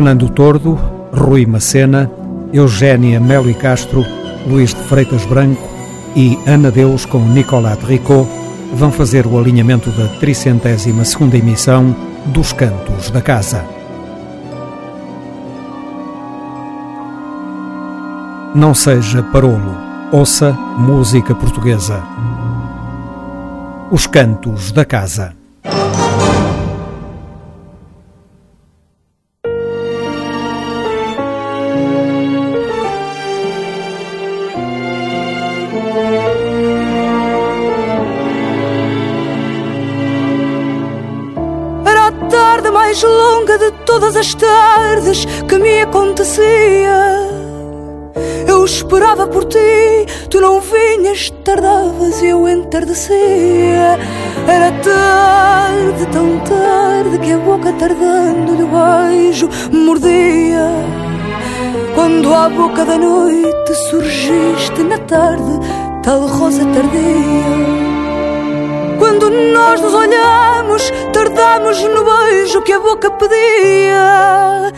Fernando Tordo, Rui Macena, Eugénia Melo e Castro, Luís de Freitas Branco e Ana Deus com Nicolas Tricot vão fazer o alinhamento da 302ª emissão dos Cantos da Casa. Não seja parolo, ouça música portuguesa. Os Cantos da Casa. Que me acontecia. Eu esperava por ti, tu não vinhas, tardavas e eu entardecia. Era tarde, tão tarde, que a boca tardando de beijo mordia. Quando à boca da noite surgiste na tarde, tal rosa tardia. Quando nós nos olhamos, tardamos no beijo que a boca pedia.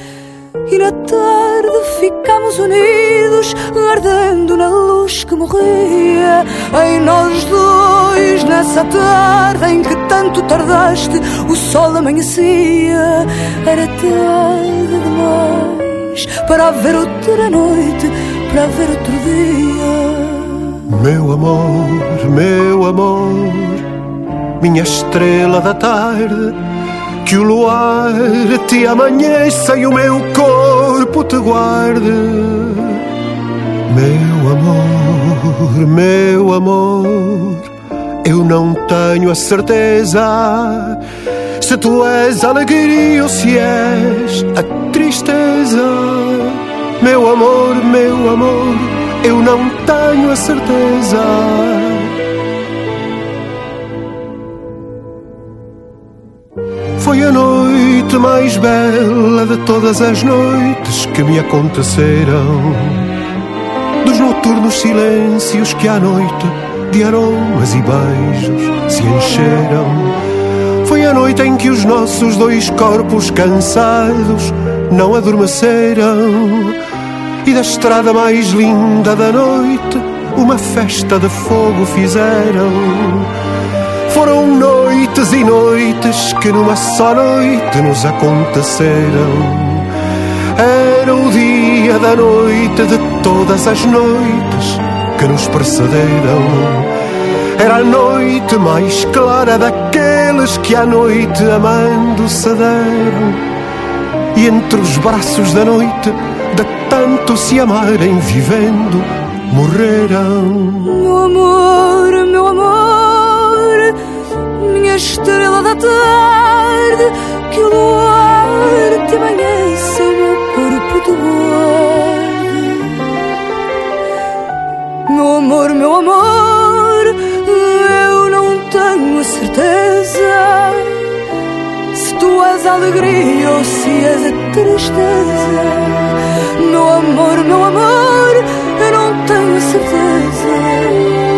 E na tarde ficamos unidos, ardendo na luz que morria. Em nós dois, nessa tarde em que tanto tardaste, o sol amanhecia. Era tarde demais para haver outra noite, para haver outro dia. Meu amor, meu amor minha estrela da tarde, que o luar te amanheça e o meu corpo te guarde. Meu amor, meu amor, eu não tenho a certeza se tu és a alegria ou se és a tristeza. Meu amor, meu amor, eu não tenho a certeza noite mais bela de todas as noites que me aconteceram. Dos noturnos silêncios que à noite de aromas e beijos se encheram. Foi a noite em que os nossos dois corpos cansados não adormeceram. E da estrada mais linda da noite, uma festa de fogo fizeram foram noites e noites que numa só noite nos aconteceram. Era o dia da noite de todas as noites que nos precederam. Era a noite mais clara daqueles que à noite amando cederam. E entre os braços da noite, de tanto se amarem vivendo, morreram. Estrela da tarde, que o luar te amanheça o meu corpo te guarde. Meu amor, meu amor, eu não tenho certeza se tu és a alegria ou se és a tristeza. Meu amor, meu amor, eu não tenho certeza.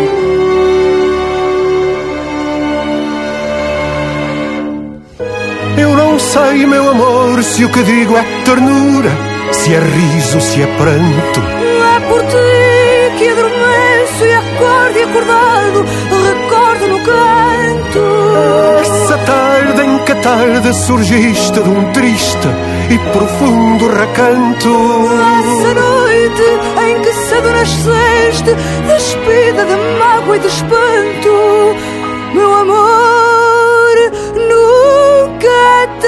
Sei, meu amor, se o que digo é ternura, se é riso, se é pranto. É por ti que adormeço e acordo e acordado, recordo no canto. Essa tarde em que a tarde surgiste de um triste e profundo recanto. Essa noite em que cedo nasceste, despida de mágoa e de espanto, meu amor,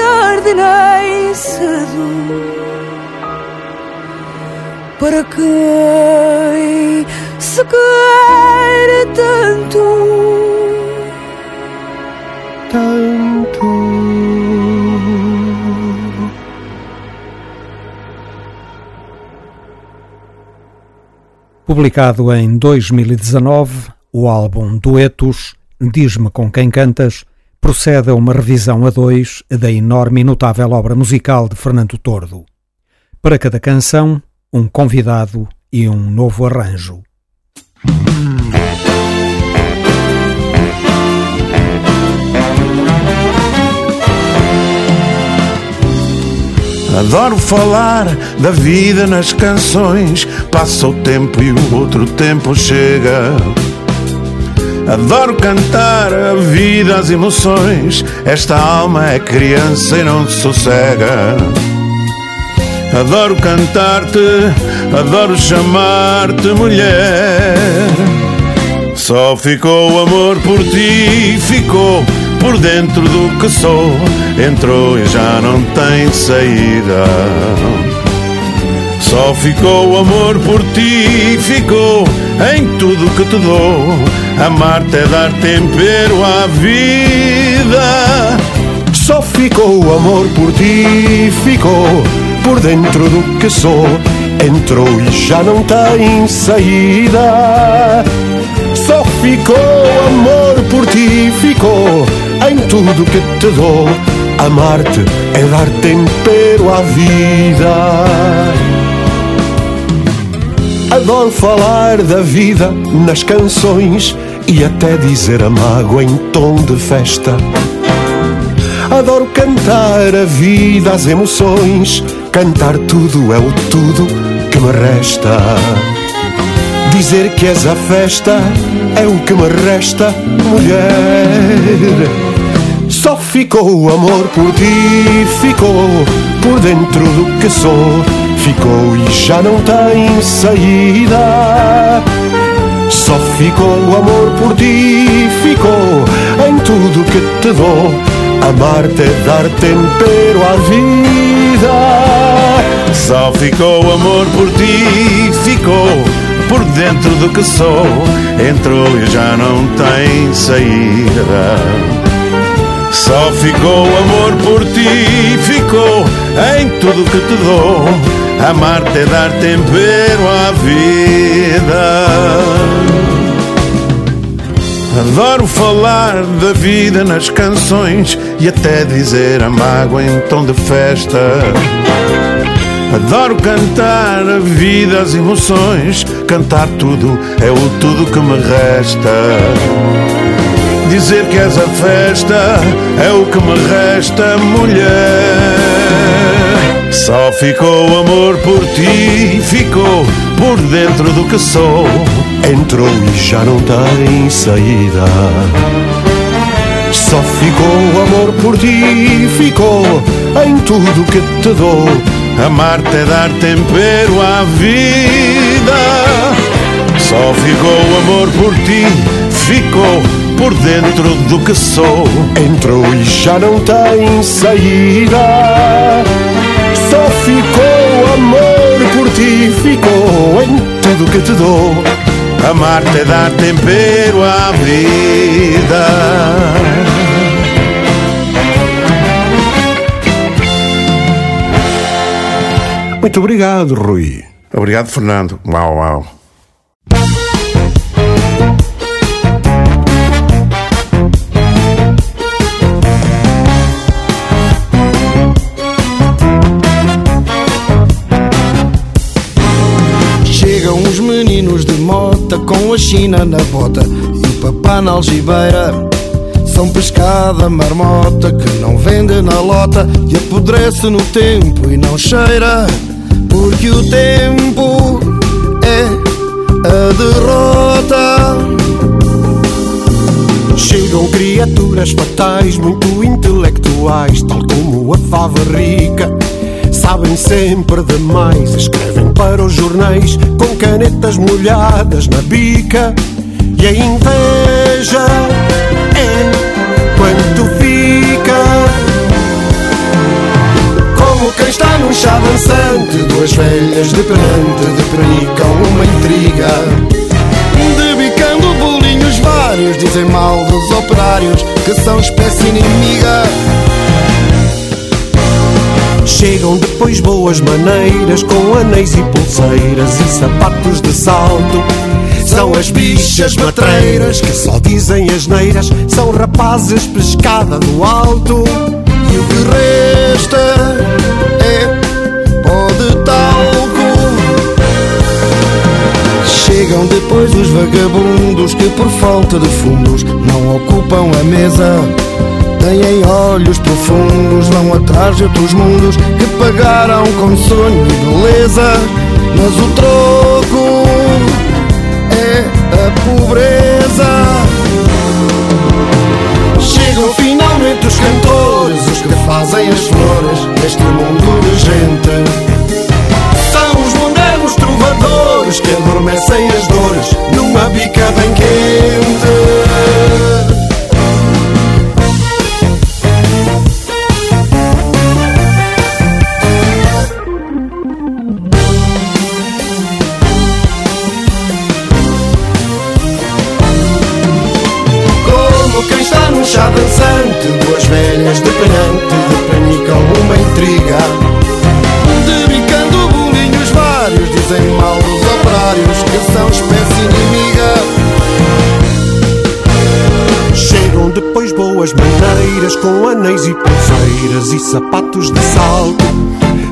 tarde nem cedo para quem se quer tanto, tanto. Publicado em 2019, o álbum Duetos, Diz-me com quem cantas, procede a uma revisão a dois da enorme e notável obra musical de Fernando Tordo. Para cada canção, um convidado e um novo arranjo. Adoro falar da vida nas canções. Passa o tempo e o outro tempo chega. Adoro cantar a vida, as emoções. Esta alma é criança e não sossega. Adoro cantar-te, adoro chamar-te mulher. Só ficou o amor por ti, ficou por dentro do que sou. Entrou e já não tem saída. Só ficou o amor por ti, ficou em tudo que te dou. Amar-te é dar tempero à vida. Só ficou o amor por ti, ficou por dentro do que sou. Entrou e já não tem saída. Só ficou amor por ti, ficou em tudo que te dou. Amar-te é dar tempero à vida. Adoro falar da vida nas canções e até dizer a mágoa em tom de festa. Adoro cantar a vida, as emoções. Cantar tudo é o tudo que me resta. Dizer que és a festa é o que me resta, mulher. Só ficou o amor por ti, ficou por dentro do que sou. Ficou e já não tem saída. Só ficou o amor por ti, ficou em tudo que te dou. Amar-te é dar tempero à vida. Só ficou o amor por ti, ficou por dentro do que sou. Entrou e já não tem saída. Só ficou amor por ti, ficou em tudo que te dou. Amar-te é dar tempero à vida. Adoro falar da vida nas canções e até dizer a mágoa em tom de festa. Adoro cantar a vida, as emoções, cantar tudo é o tudo que me resta. Dizer que és a festa é o que me resta, mulher. Só ficou o amor por ti, ficou por dentro do que sou. Entrou e já não tem saída. Só ficou o amor por ti, ficou em tudo que te dou. Amar-te é dar tempero à vida. Só ficou o amor por ti, ficou por dentro do que sou. Entrou e já não tem saída. Só ficou o amor por ti, ficou em tudo que te dou. Amar-te é dar tempero à vida. Muito obrigado, Rui. Obrigado, Fernando. Uau, uau. Meninos de mota com a China na bota e o papá na algibeira. São pescada marmota que não vende na lota e apodrece no tempo e não cheira, porque o tempo é a derrota. Chegam criaturas fatais, muito intelectuais, tal como a fava rica. Sabem sempre demais, escrevem para os jornais com canetas molhadas na bica. E a inveja é quanto fica. Como quem está num chá dançante, duas velhas de penante deprenicam uma intriga. Debicando bolinhos vários, dizem mal dos operários que são espécie inimiga. Chegam depois boas maneiras com anéis e pulseiras e sapatos de salto. São as bichas matreiras que só dizem asneiras, são rapazes pescada no alto. E o que resta é pó de talco. Chegam depois os vagabundos que por falta de fundos não ocupam a mesa. Têm olhos profundos, vão atrás de outros mundos que pagaram com sonho e beleza. Mas o troco é a pobreza. Chegam finalmente os cantores, os que fazem as flores neste mundo de gente. São os modernos trovadores que adormecem as dores numa bica bem quente. Pulseiras E sapatos de salto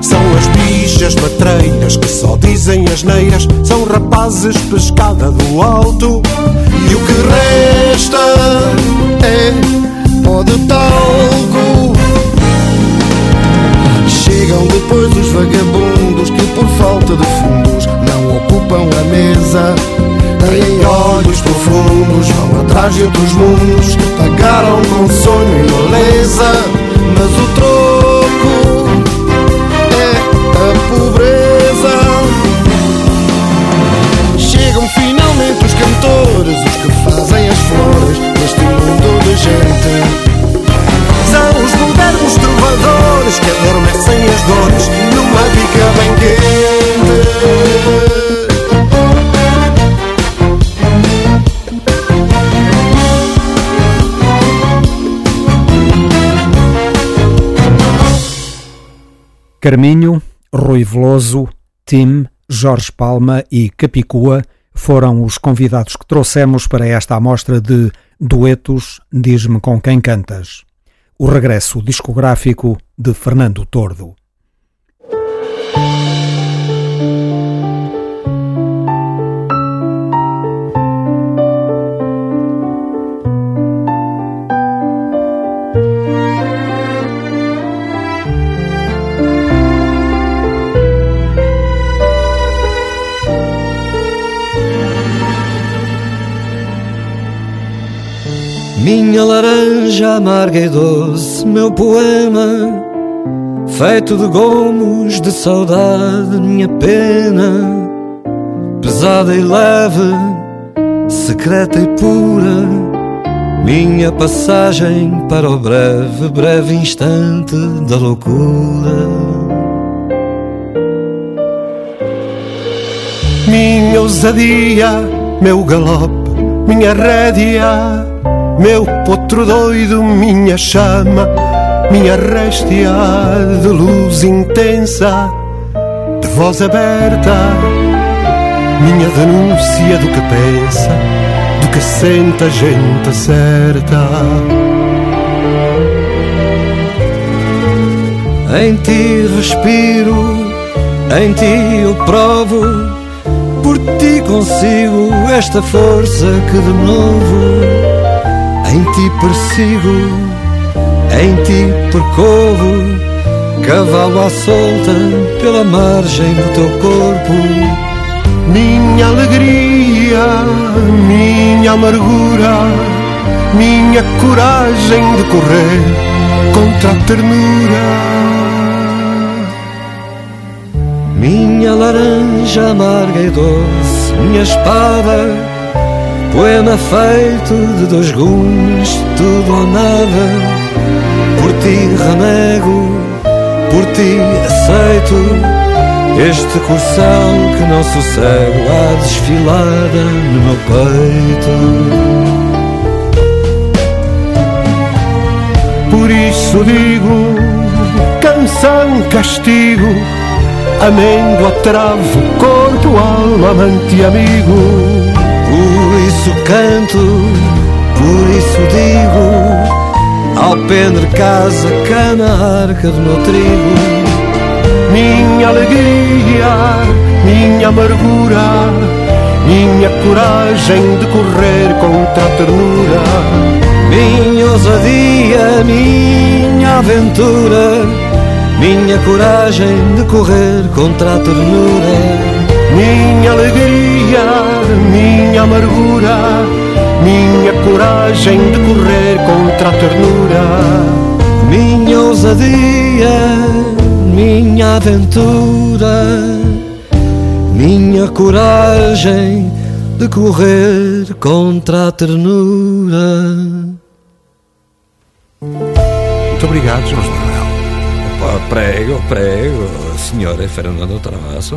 são as bichas matreiras que só dizem asneiras São rapazes pescada do alto. E o que resta é pó de talco Chegam depois os vagabundos Que por falta de fundos não ocupam a mesa Têm olhos profundos, vão atrás de outros mundos pagaram com sonho e beleza Mas o troco é a pobreza Chegam finalmente os cantores, os que fazem as flores neste mundo de gente. São os modernos trovadores que adormecem as dores numa bica bem quente. Carminho, Rui Veloso, Tim, Jorge Palma e Capicua foram os convidados que trouxemos para esta amostra de Duetos Diz-me com quem cantas. O regresso discográfico de Fernando Tordo. Minha laranja amarga e doce, meu poema, feito de gomos de saudade, minha pena, pesada e leve, secreta e pura, minha passagem para o breve, breve instante da loucura. Minha ousadia, meu galope, minha rédea meu potro doido, minha chama, minha réstia de luz intensa, de voz aberta, minha denúncia do que pensa, do que sente a gente certa. Em ti respiro, em ti eu provo, por ti consigo esta força que de novo em ti persigo, em ti percorro, cavalo à solta pela margem do teu corpo. Minha alegria, minha amargura, minha coragem de correr contra a ternura. Minha laranja amarga e doce, minha espada Poema feito de dois gumes, tudo ou nada. Por ti renego, por ti aceito. Este corcel que não sossego a desfilada no meu peito. Por isso digo, canção, castigo, amêndoa, travo, corpo, alma, amante e amigo. Canto, por isso digo Alpendre, casa, cana, arca do meu trigo. Minha alegria, minha amargura minha coragem de correr contra a ternura, minha ousadia, minha aventura, minha coragem de correr contra a ternura, minha alegria, minha amargura, minha coragem de correr contra a ternura, minha ousadia, minha aventura minha coragem de correr contra a ternura. Muito obrigado, Jorge Manuel. Opa, prego, prego, senhor Fernando Travasso.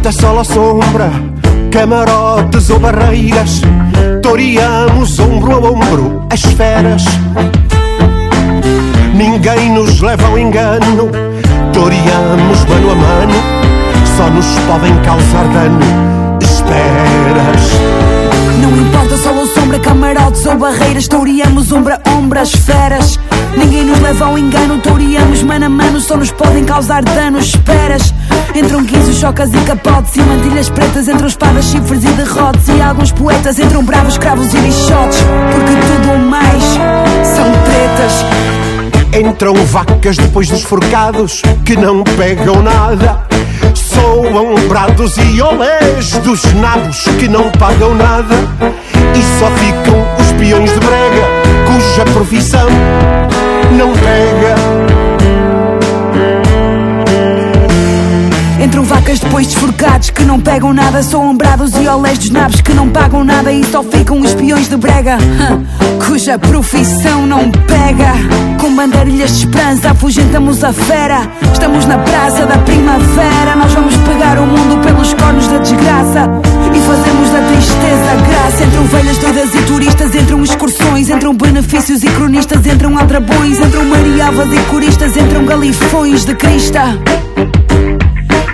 Importa sol ou sombra, camarotes ou barreiras, toreamos ombro a ombro as feras. Ninguém nos leva ao engano, toreamos mano a mano, só nos podem causar dano. Esperas. Não importa sol ou sombra, camarotes ou barreiras, toreamos ombra a ombra as feras. Ninguém nos leva ao engano, toreamos mano a mano, só nos podem causar danos. Esperas. Entram 15 chocas e capotes e mantilhas pretas, entram espadas, chifres e derrotes. E alguns poetas entram bravos, cravos e bichotes, porque tudo mais são tretas. Entram vacas depois dos forcados que não pegam nada. Soam brados e olés dos nabos que não pagam nada E só ficam os peões de brega Cuja profissão não pega Entram vacas depois desforcados que não pegam nada, são ombrados e olés dos nabos que não pagam nada e só ficam espiões de brega, cuja profissão não pega. Com banderilhas de esperança afugentamos a fera. Estamos na praça da primavera, nós vamos pegar o mundo pelos cornos da desgraça e fazemos da tristeza graça. Entram velhas doidas e turistas, entram excursões, entram benefícios e cronistas, entram aldrabões, entram mariavas e coristas, entram galifões de crista.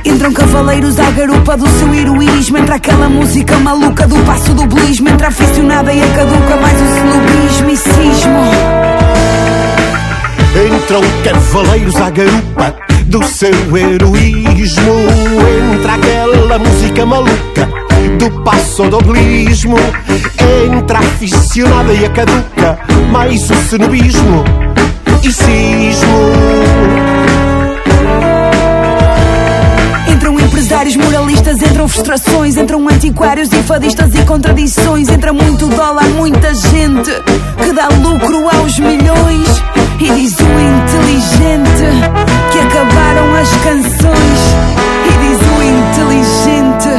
Entram cavaleiros à garupa do seu heroísmo. Entra aquela música maluca do passo do blismo Entra aficionada e a caduca mais o celubismo e cismo Entram cavaleiros à garupa do seu heroísmo. Entra aquela música maluca do passo do blismo Entra aficionada e a caduca mais o cenobismo e cismo entram frustrações, entram antiquários e fadistas e contradições, entra muito dólar, muita gente que dá lucro aos milhões. E diz o inteligente que acabaram as canções. E diz o inteligente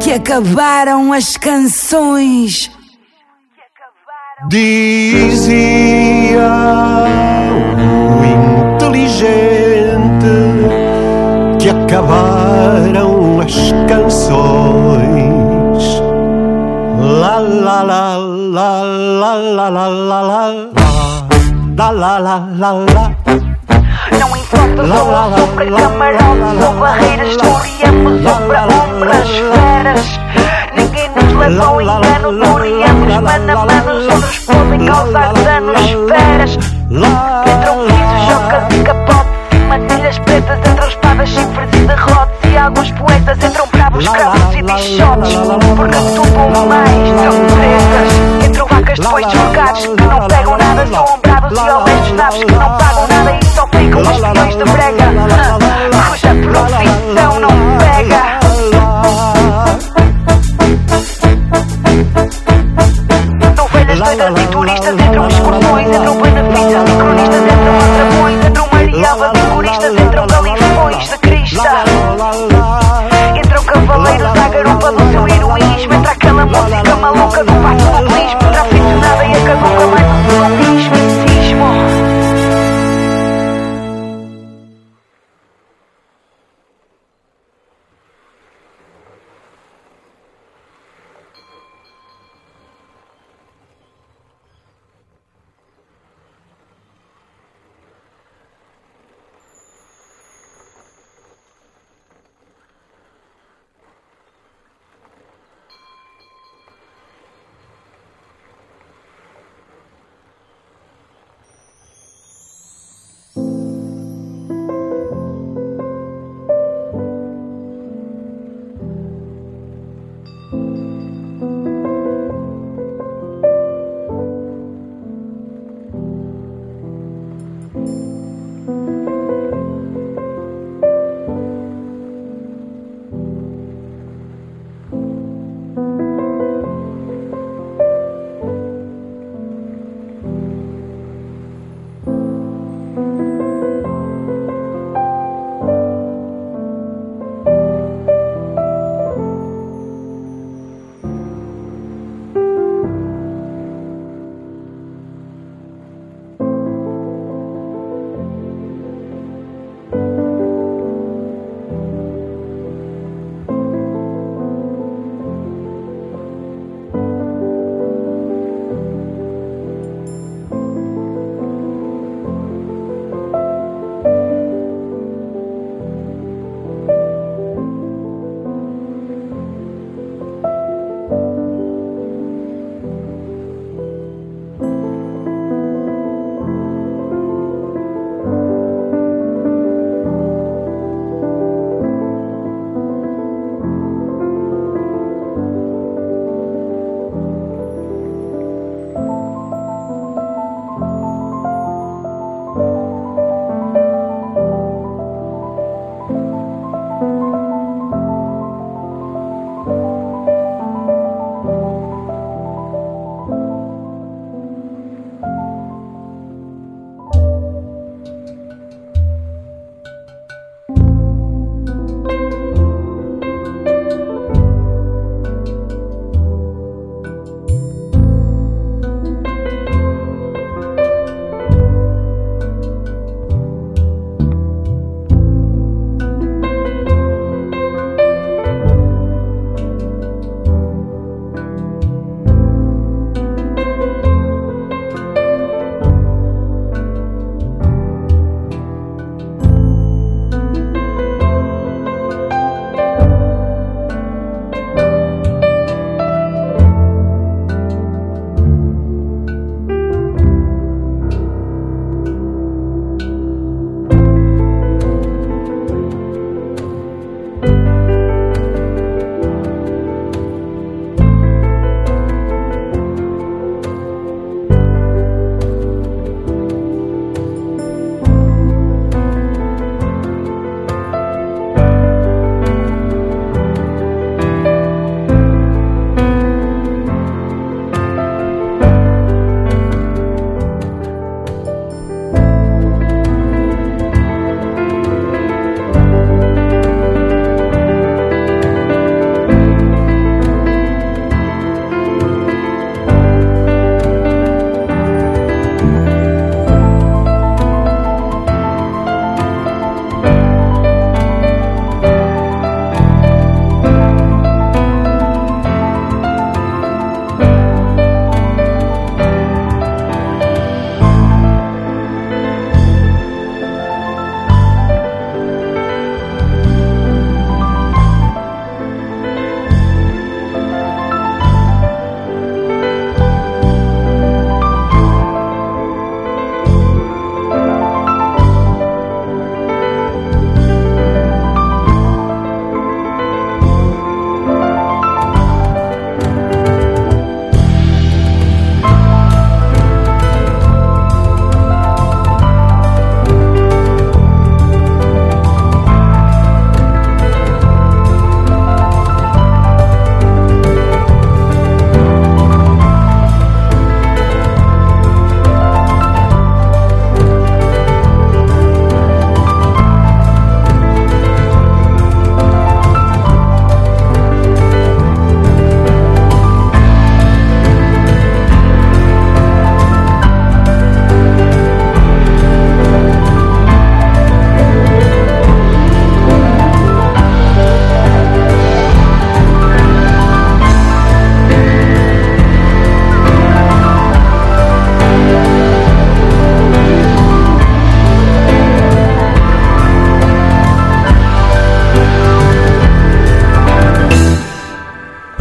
que acabaram as canções. Dizia o inteligente la la la la la la la la la la Não importa se sombra, camarotes ou barreiras, historiamos sombra, ombras, feras. Ninguém nos leva ao engano, gloriamos mano a mano, só nos podem causar danos, esperas. Entram pisos, chocas e capotes, matilhas pretas, entram espadas, chifres e derrotas alguns poetas entram bravos, cravos e bichotes Porque tudo mais são tretas Entram vacas depois deslocados Que não pegam nada, são ombrados e honestos naves Que não pagam nada e só ficam os milhões de brega Cuja profissão não pega Novelhas doidas e turistas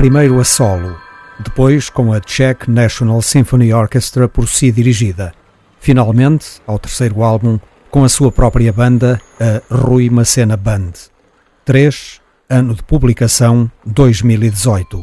primeiro a solo, depois com a Czech National Symphony Orchestra por si dirigida. Finalmente, ao terceiro álbum, com a sua própria banda, a Rui Macena Band. 3. Ano de publicação 2018.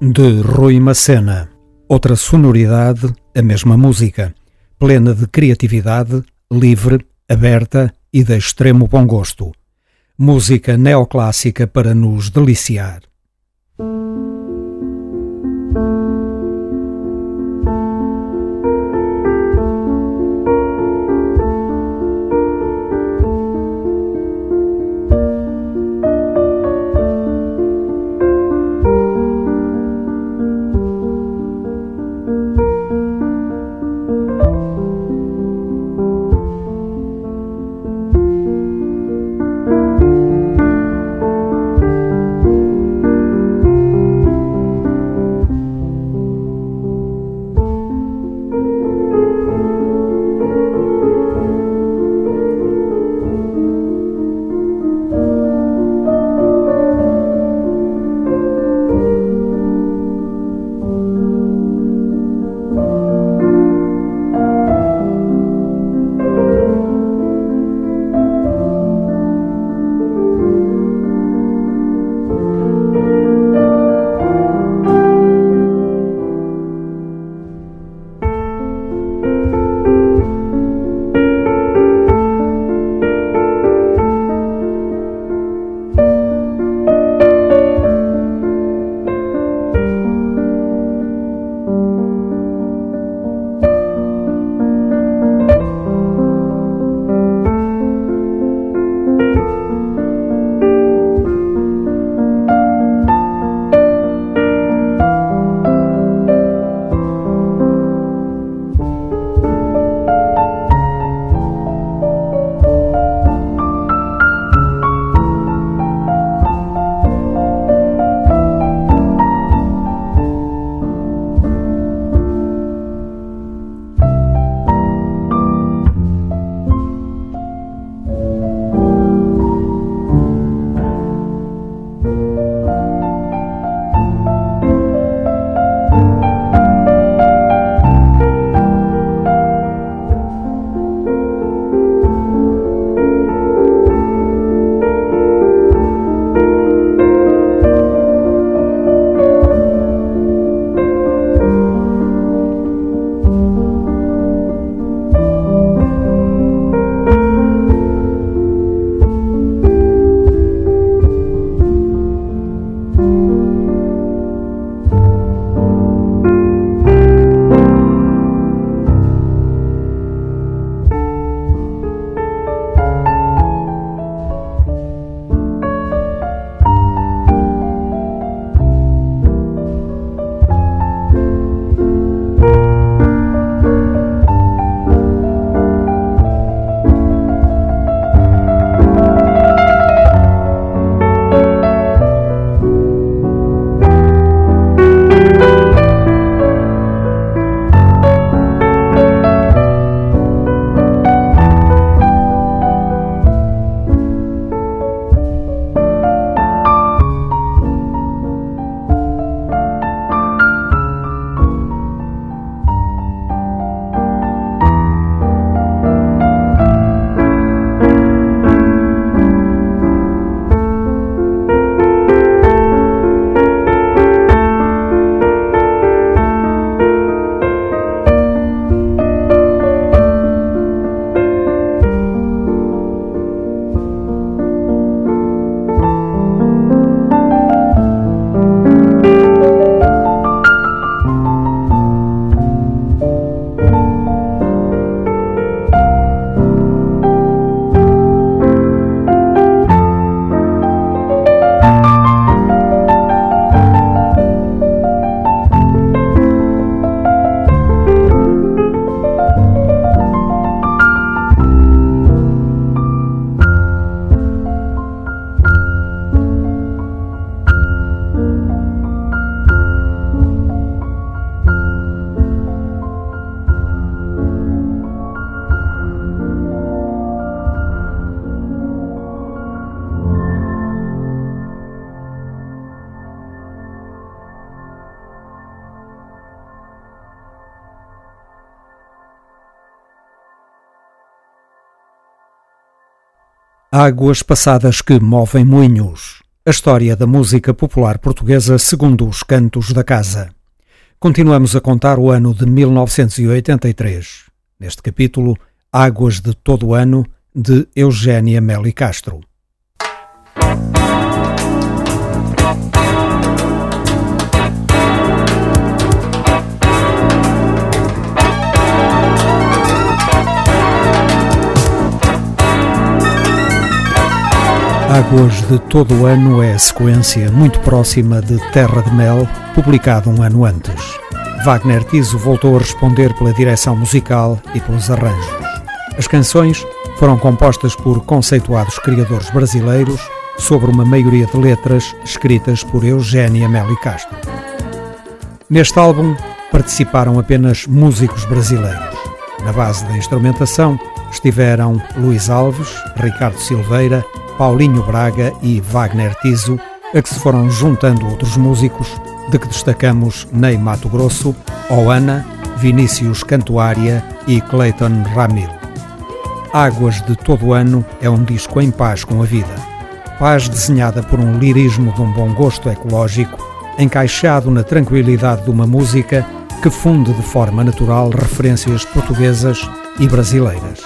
De Rui Macena. Outra sonoridade, a mesma música, plena de criatividade, livre, aberta e de extremo bom gosto. Música neoclássica para nos deliciar. Águas passadas que movem moinhos. A história da música popular portuguesa segundo os cantos da casa. Continuamos a contar o ano de 1983. Neste capítulo, Águas de todo ano, de Eugénia Meli Castro. Águas de todo o ano é a sequência muito próxima de Terra de Mel, publicado um ano antes. Wagner Tiso voltou a responder pela direção musical e pelos arranjos. As canções foram compostas por conceituados criadores brasileiros sobre uma maioria de letras escritas por Eugénia Meli Castro. Neste álbum participaram apenas músicos brasileiros. Na base da instrumentação estiveram Luís Alves, Ricardo Silveira, Paulinho Braga e Wagner Tiso, a que se foram juntando outros músicos, de que destacamos Ney Mato Grosso, Oana, Vinícius Cantuária e Clayton Ramil. Águas de todo ano é um disco em paz com a vida. Paz desenhada por um lirismo de um bom gosto ecológico, encaixado na tranquilidade de uma música que funde de forma natural referências portuguesas e brasileiras.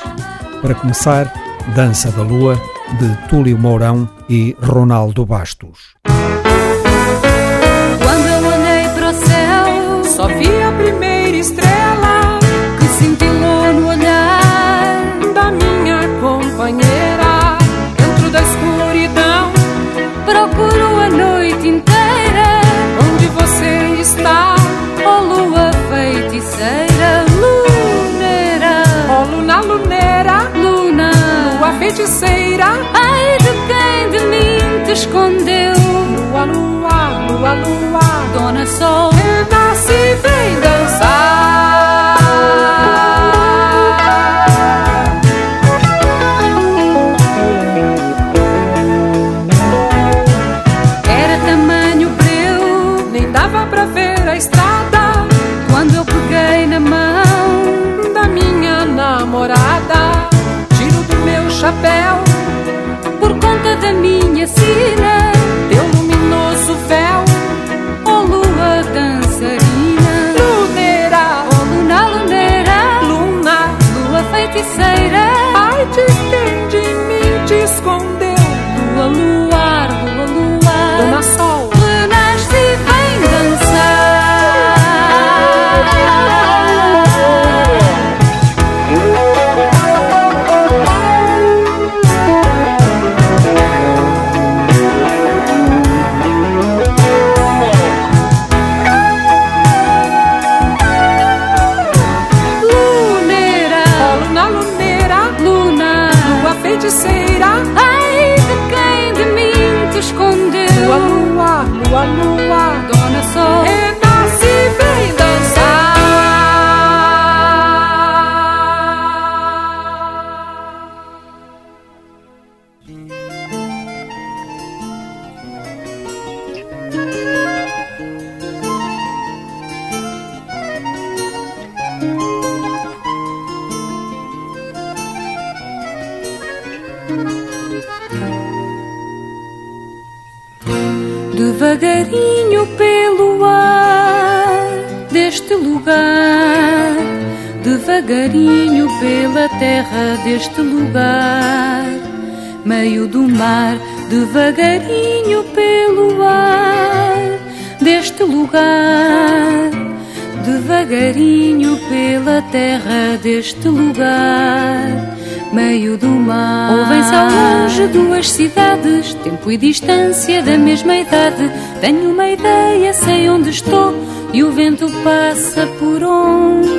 Para começar, Dança da Lua, de Túlio Mourão e Ronaldo Bastos. Quando eu olhei céu, só vi feiticeira. Ai de quem de mim te escondeu deste lugar meio do mar. Ouvem-se ao longe duas cidades, tempo e distância da mesma idade. Tenho uma ideia, sei onde estou, e o vento passa por onde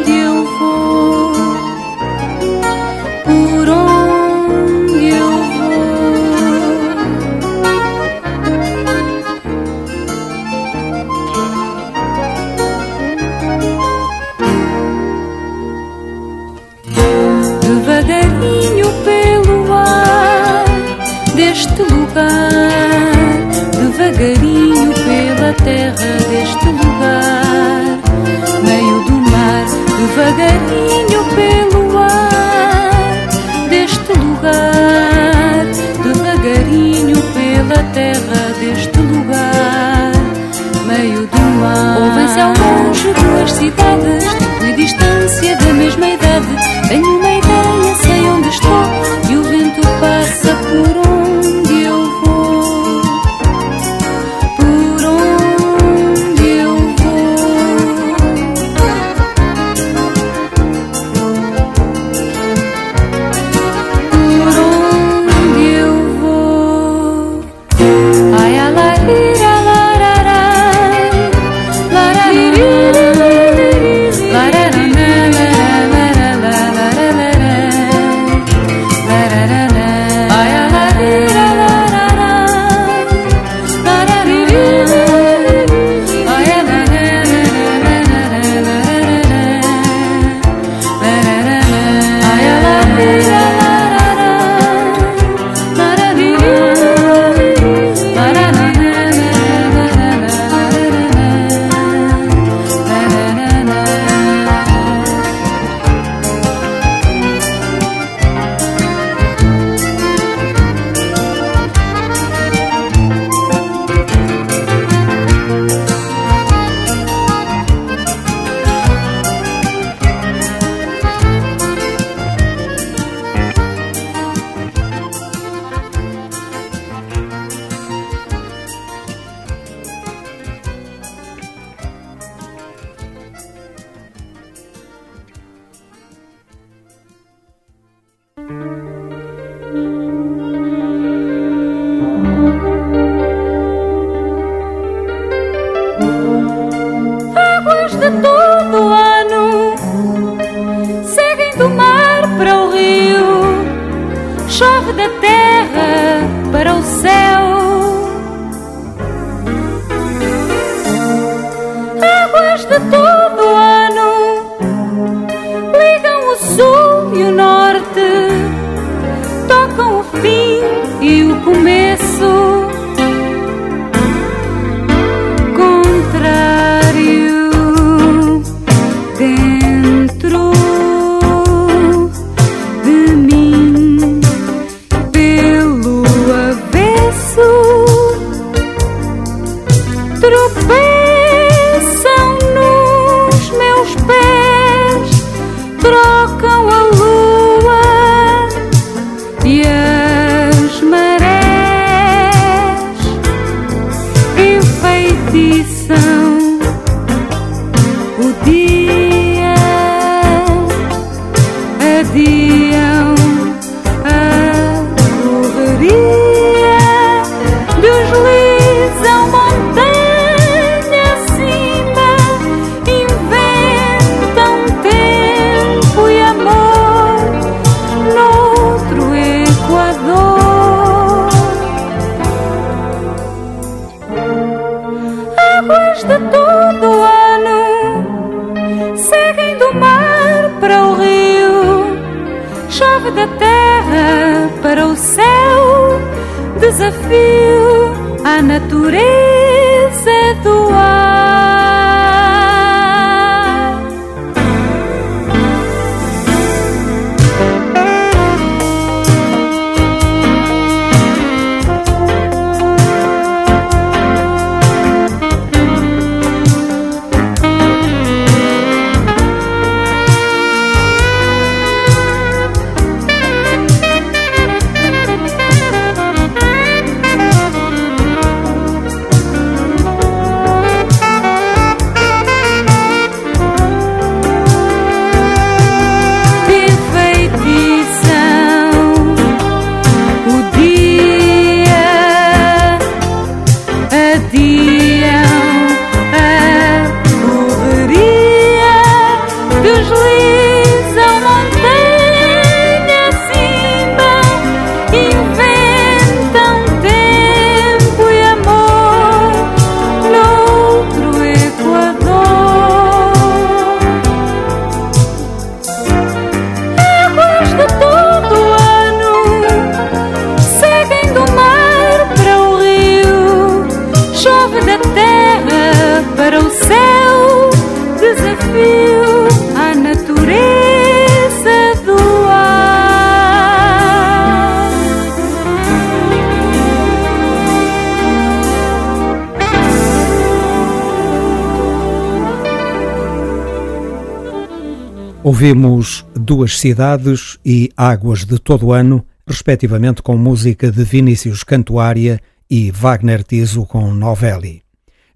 Ouvimos Duas Cidades e Águas de Todo Ano, respectivamente com música de Vinícius Cantuária e Wagner Tiso com Novelli.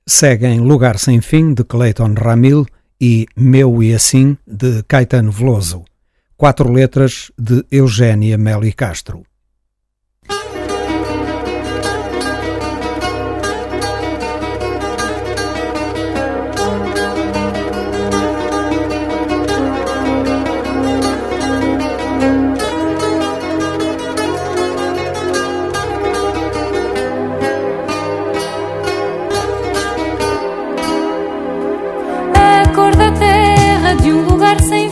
Seguem Lugar Sem Fim, de Clayton Ramil, e Meu e Assim, de Caetano Veloso. Quatro letras de Eugénia Meli Castro. Passando,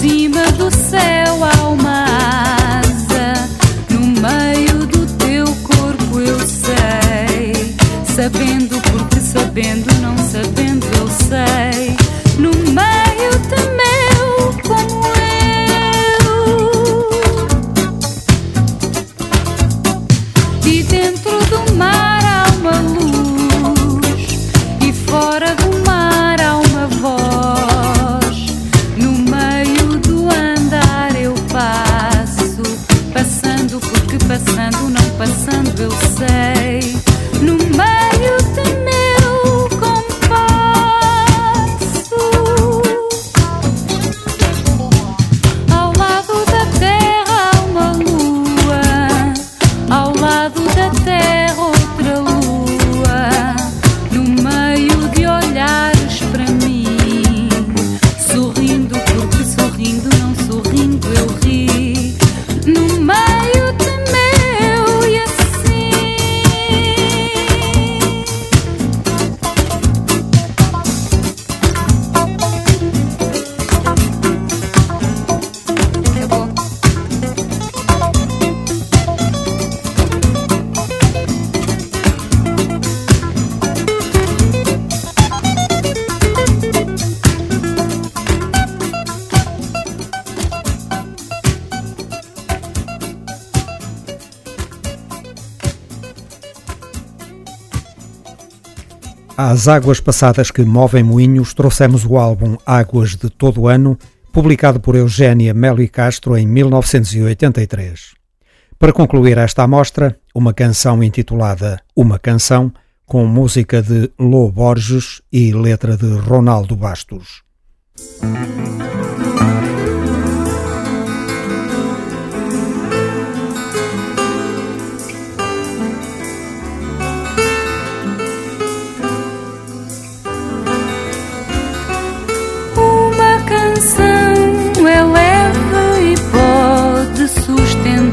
cima do céu ao Águas passadas que movem moinhos, trouxemos o álbum Águas de Todo Ano, publicado por Eugénia Meli Castro em 1983. Para concluir esta amostra, uma canção intitulada Uma Canção, com música de Lô Borges e letra de Ronaldo Bastos.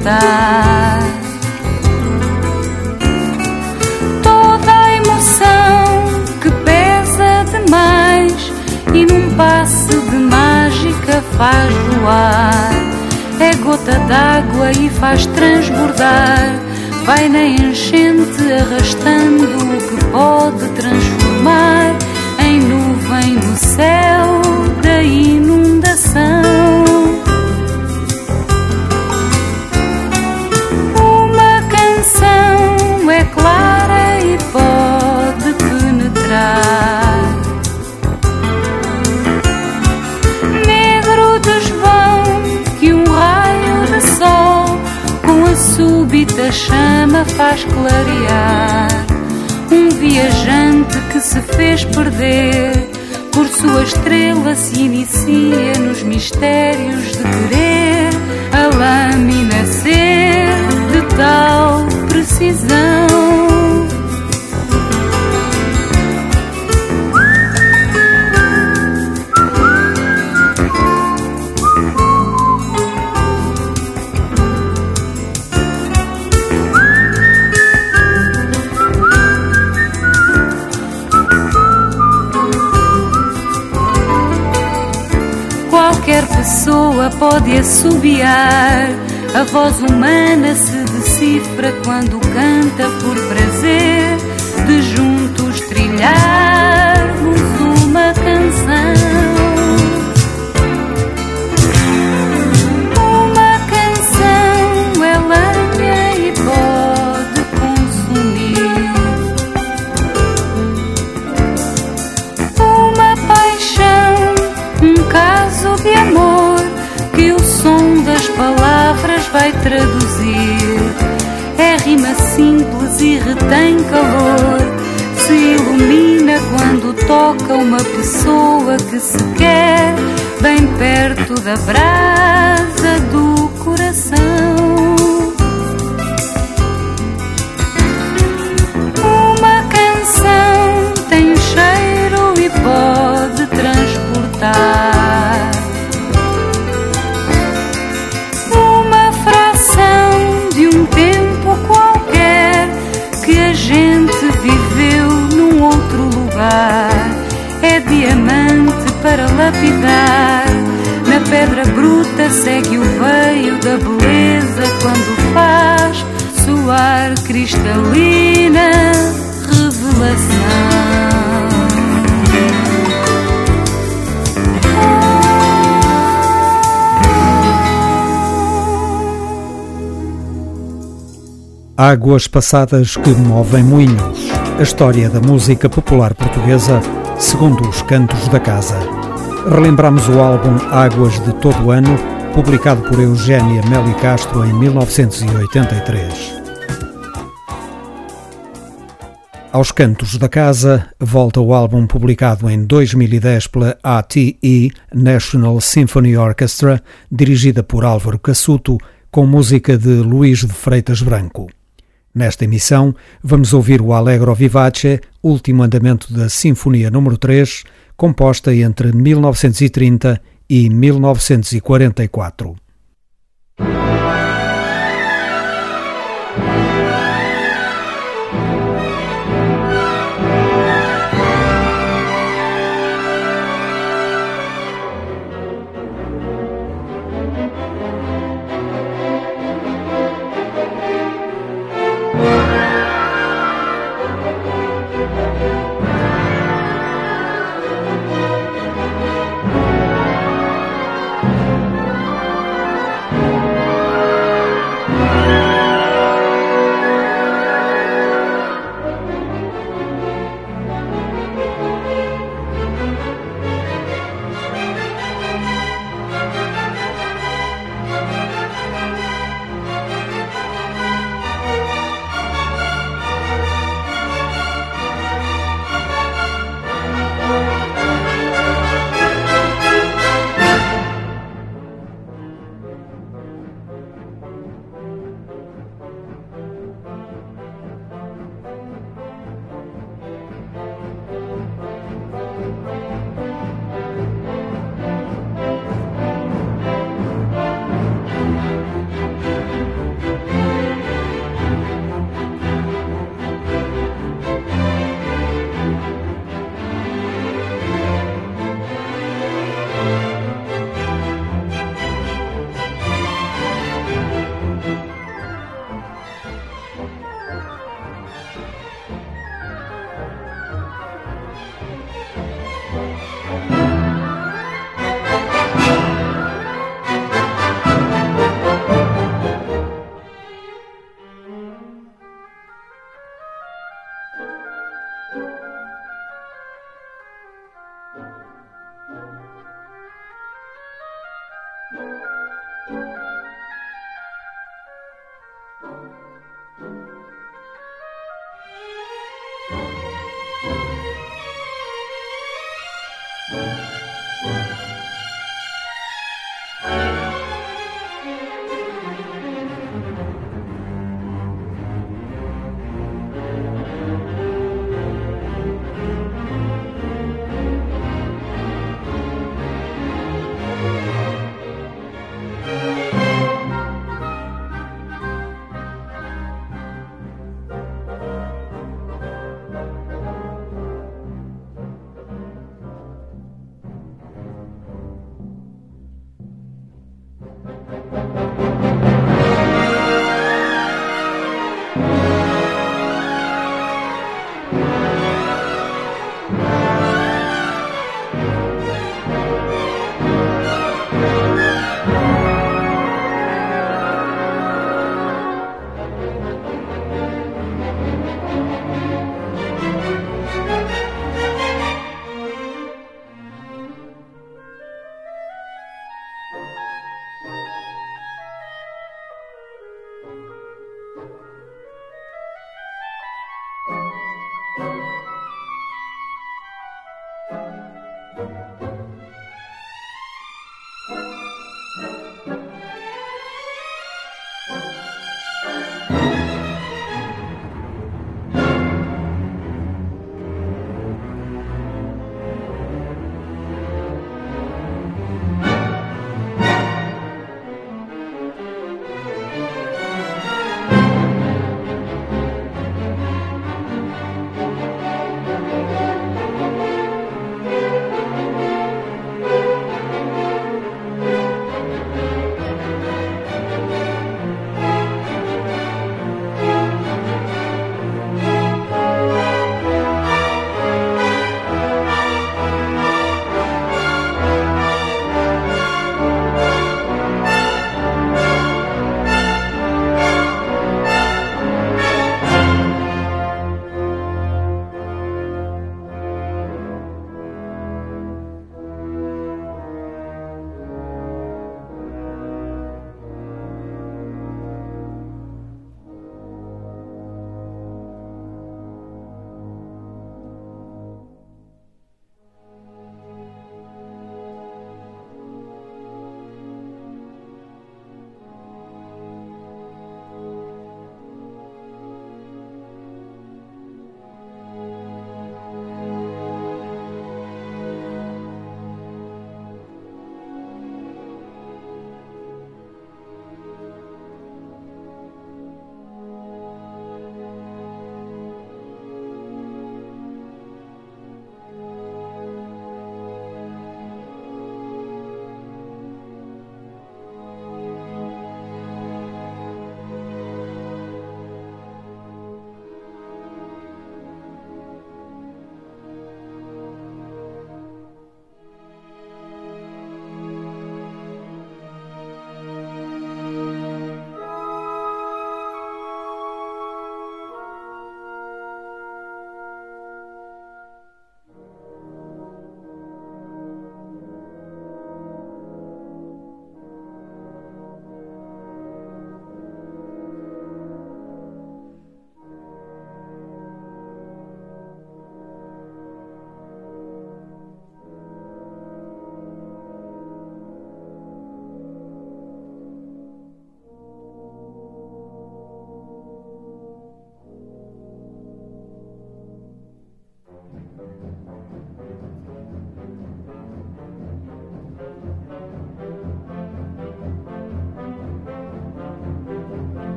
Sustentar toda a emoção que pesa demais e num passe de mágica faz voar. É gota d'água e faz transbordar. Vai na enchente arrastando o que pode transformar em nuvem no céu faz clarear. Um viajante que se fez perder. Por sua estrela se inicia nos mistérios de querer a lâmina ser de tal precisão. Pode assobiar, a voz humana se decifra quando canta por prazer. De juntos trilharmos traduzir. É rima simples e retém calor. Se ilumina quando toca uma pessoa que se quer bem perto da brasa segue o veio da beleza quando faz soar cristalina revelação. Águas passadas que movem moinhos. A história da música popular portuguesa segundo os cantos da casa. Relembramos o álbum Águas de Todo Ano, publicado por Eugénia Meli Castro em 1983. Aos Cantos da Casa volta o álbum publicado em 2010 pela ATE National Symphony Orchestra, dirigida por Álvaro Cassuto, com música de Luís de Freitas Branco. Nesta emissão, vamos ouvir o Allegro Vivace, último andamento da Sinfonia número 3, composta entre 1930 e 1944.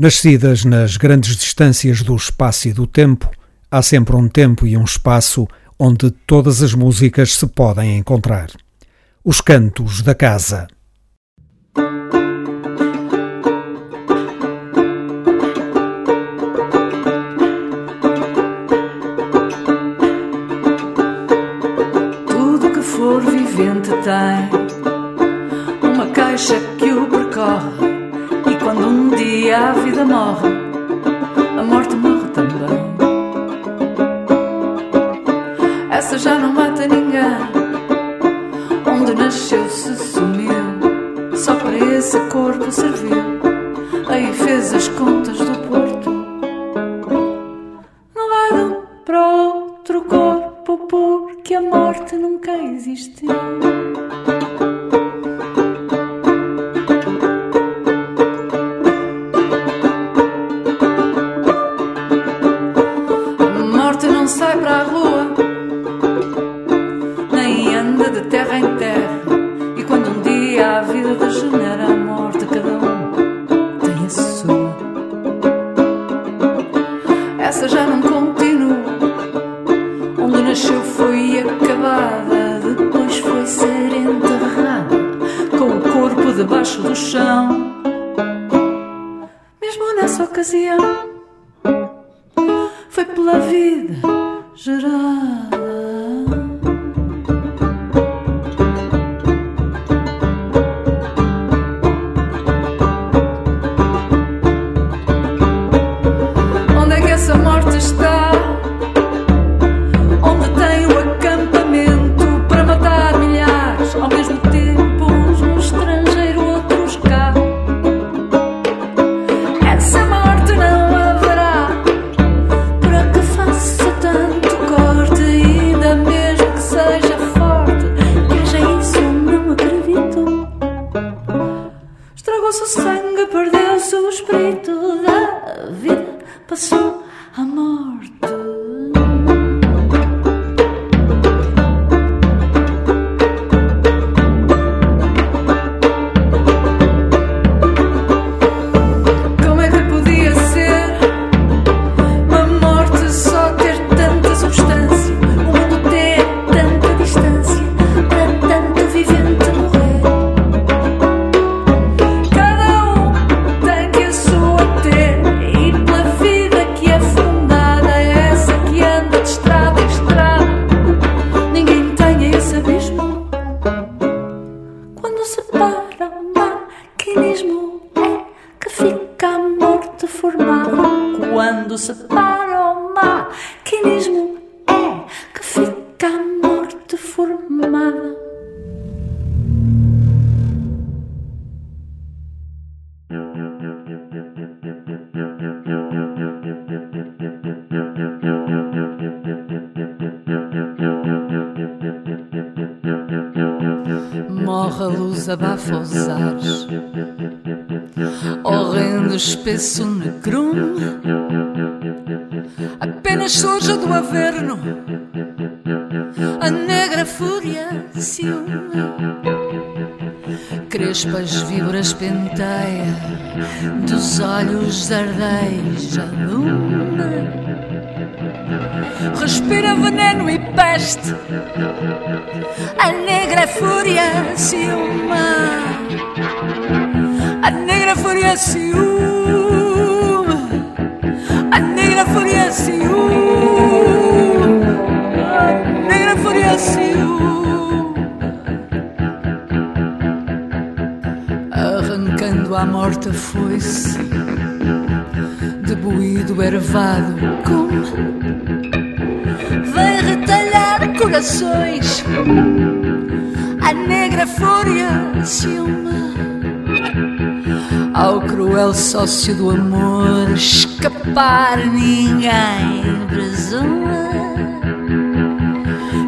Nascidas nas grandes distâncias do espaço e do tempo, há sempre um tempo e um espaço onde todas as músicas se podem encontrar. Os Cantos da Casa. Tudo que for vivente tem uma caixa que o percorre quando um dia a vida morre, a morte morre também. Essa já não mata ninguém. Onde nasceu se sumiu, só para esse corpo serviu. Aí fez as contas do Crespas víboras penteia, dos olhos ardeja lume. Respira veneno e peste. A negra fúria ciúma. A negra fúria ciúma. A negra fúria ciúma. A negra fúria ciúma Arrancando à morte a foice. Debuído, ervado, como Vem retalhar corações. A negra fúria ciúma ao cruel sócio do amor escapar ninguém presuma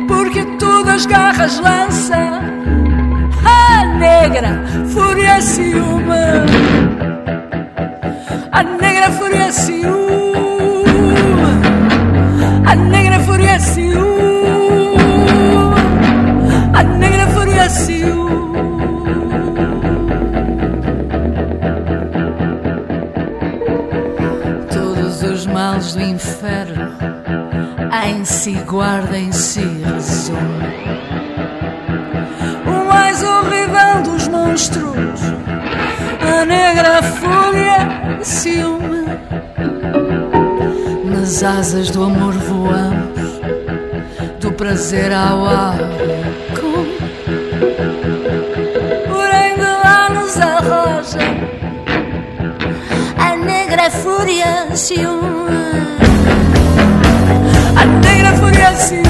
porque todas as garras lança a negra fúria ciúma a negra fúria ciúma a negra fúria ciúma Todos os males do inferno em si guarda em si resume. Nas asas do amor voamos, do prazer ao álcool a negra fúria ciúme. A negra fúria ciúme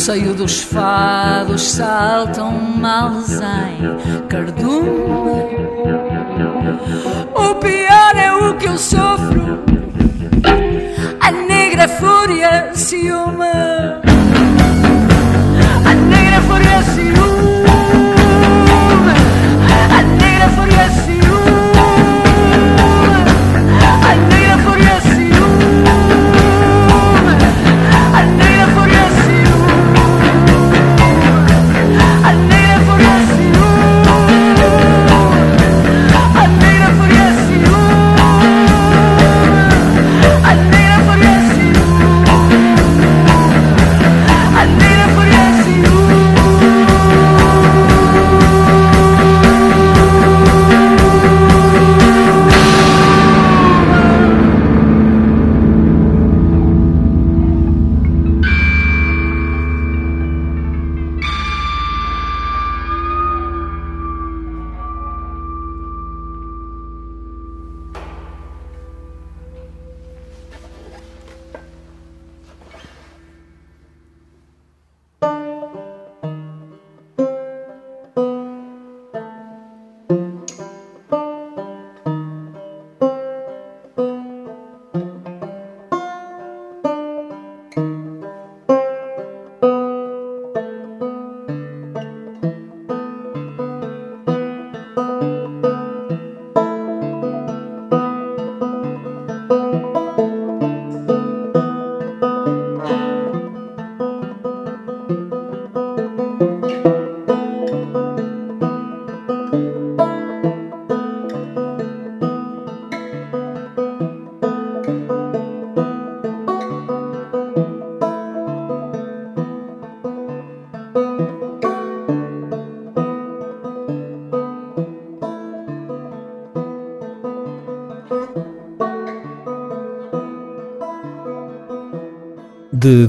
seio dos fados saltam males em cardume. O pior é o que eu sofro. A negra fúria ciúme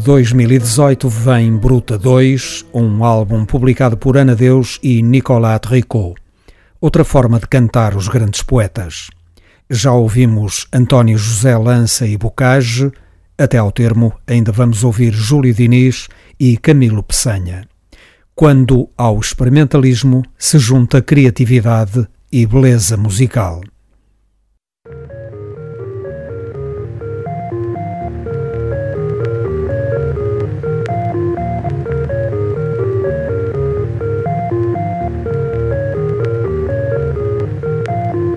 2018 vem Bruta 2, um álbum publicado por Ana Deus e Nicolas Tricot. Outra forma de cantar os grandes poetas. Já ouvimos António José Lança e Bocage, até ao termo ainda vamos ouvir Júlio Diniz e Camilo Peçanha. Quando ao experimentalismo se junta criatividade e beleza musical.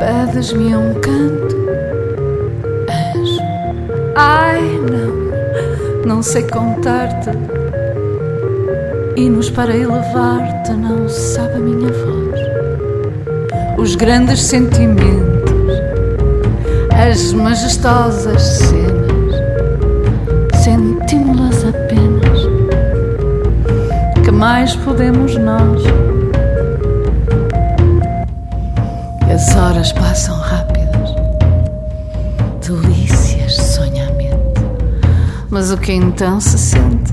Pedes-me um canto, anjo. Ai, não, não sei contar-te. Hinos para elevar-te, não sabe a minha voz. Os grandes sentimentos, as majestosas cenas, sentimos-las apenas. Que mais podemos nós? As horas passam rápidas, delícias sonhamento. Mas o que então se sente?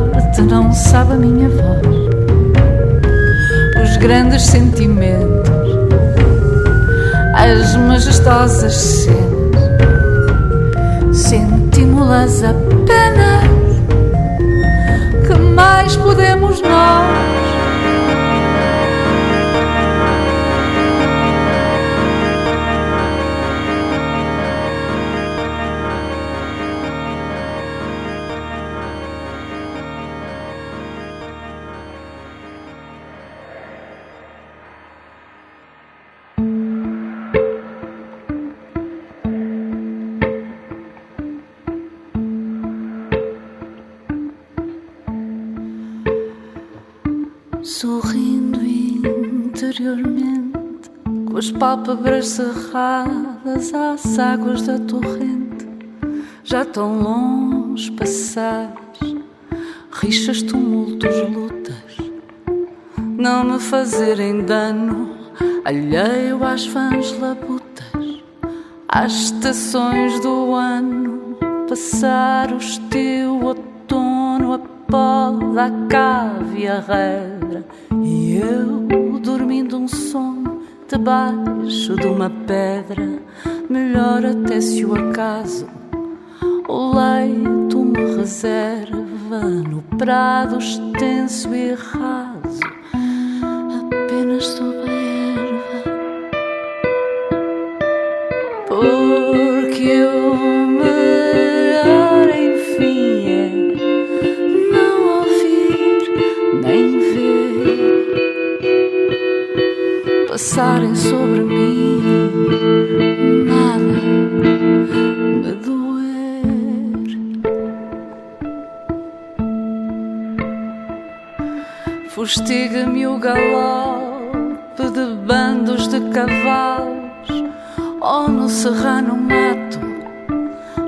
elevar-te não sabe a minha voz. Os grandes sentimentos, as majestosas cenas, sentimos-las apenas. Que mais podemos nós? Pálpebras cerradas às águas da torrente, já tão longe passares, rixas, tumultos, lutas, não me fazerem dano, alheio às fãs labutas, às estações do ano, passar o estio, outono, a poda, a cave a regra, e eu dormindo um sono debaixo de uma pedra, melhor até se o acaso. O leito me reserva no prado extenso e raso, apenas sob passarem sobre mim, nada me doer. Fustiga-me o galope de bandos de cavalos, ou no serrano mato,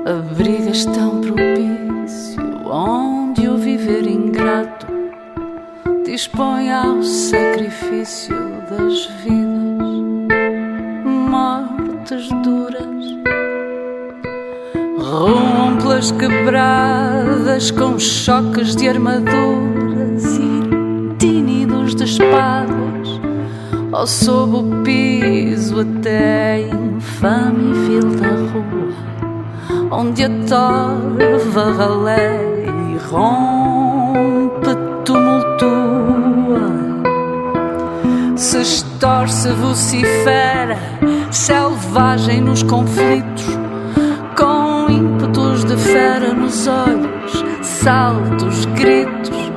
abrigas tão propício, onde o viver ingrato dispõe ao sacrifício das vidas partes duras, romplas quebradas com choques de armaduras e tínidos de espadas, ou sob o piso até infame fil da rua, onde a torva raleia e rompe tumultua. Se estorce, vocifera selvagem nos conflitos, com ímpetos de fera nos olhos, saltos, gritos,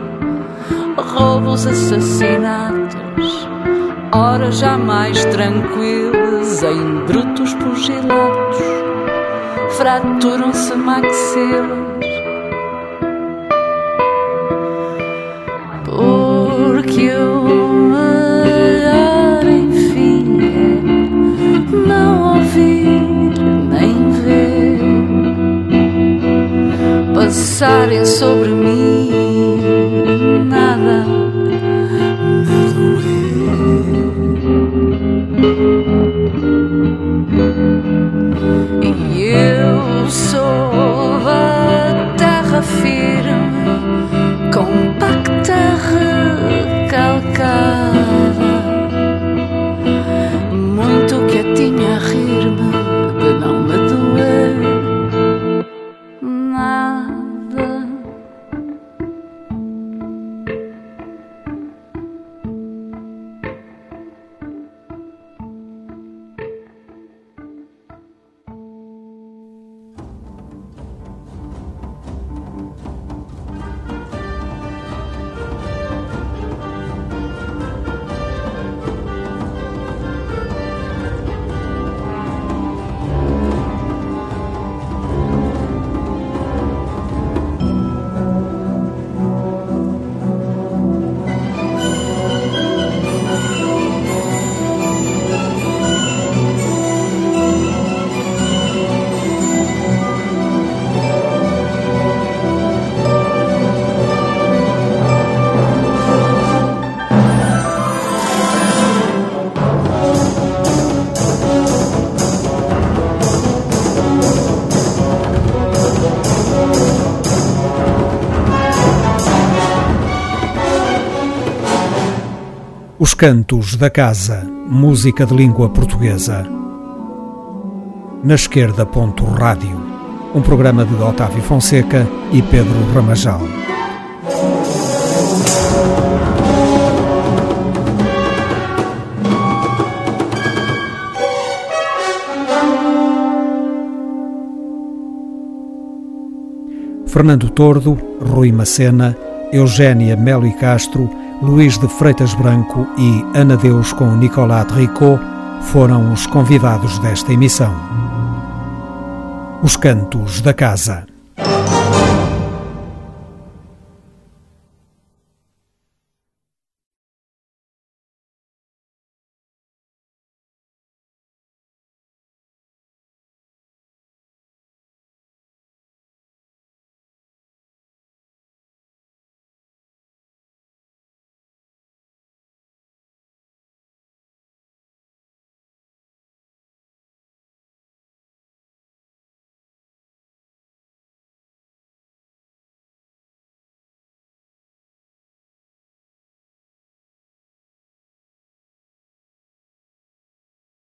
roubos, assassinatos, horas jamais tranquilas em brutos pugilatos, fraturam-se maxilas passarem sobre mim Cantos da Casa, música de língua portuguesa. Na esquerda, ponto rádio. Um programa de Otávio Fonseca e Pedro Ramajal. Fernando Tordo, Rui Macena, Eugénia Melo e Castro, Luís de Freitas Branco e Ana Deus com Nicolas Tricot foram os convidados desta emissão. Os Cantos da Casa.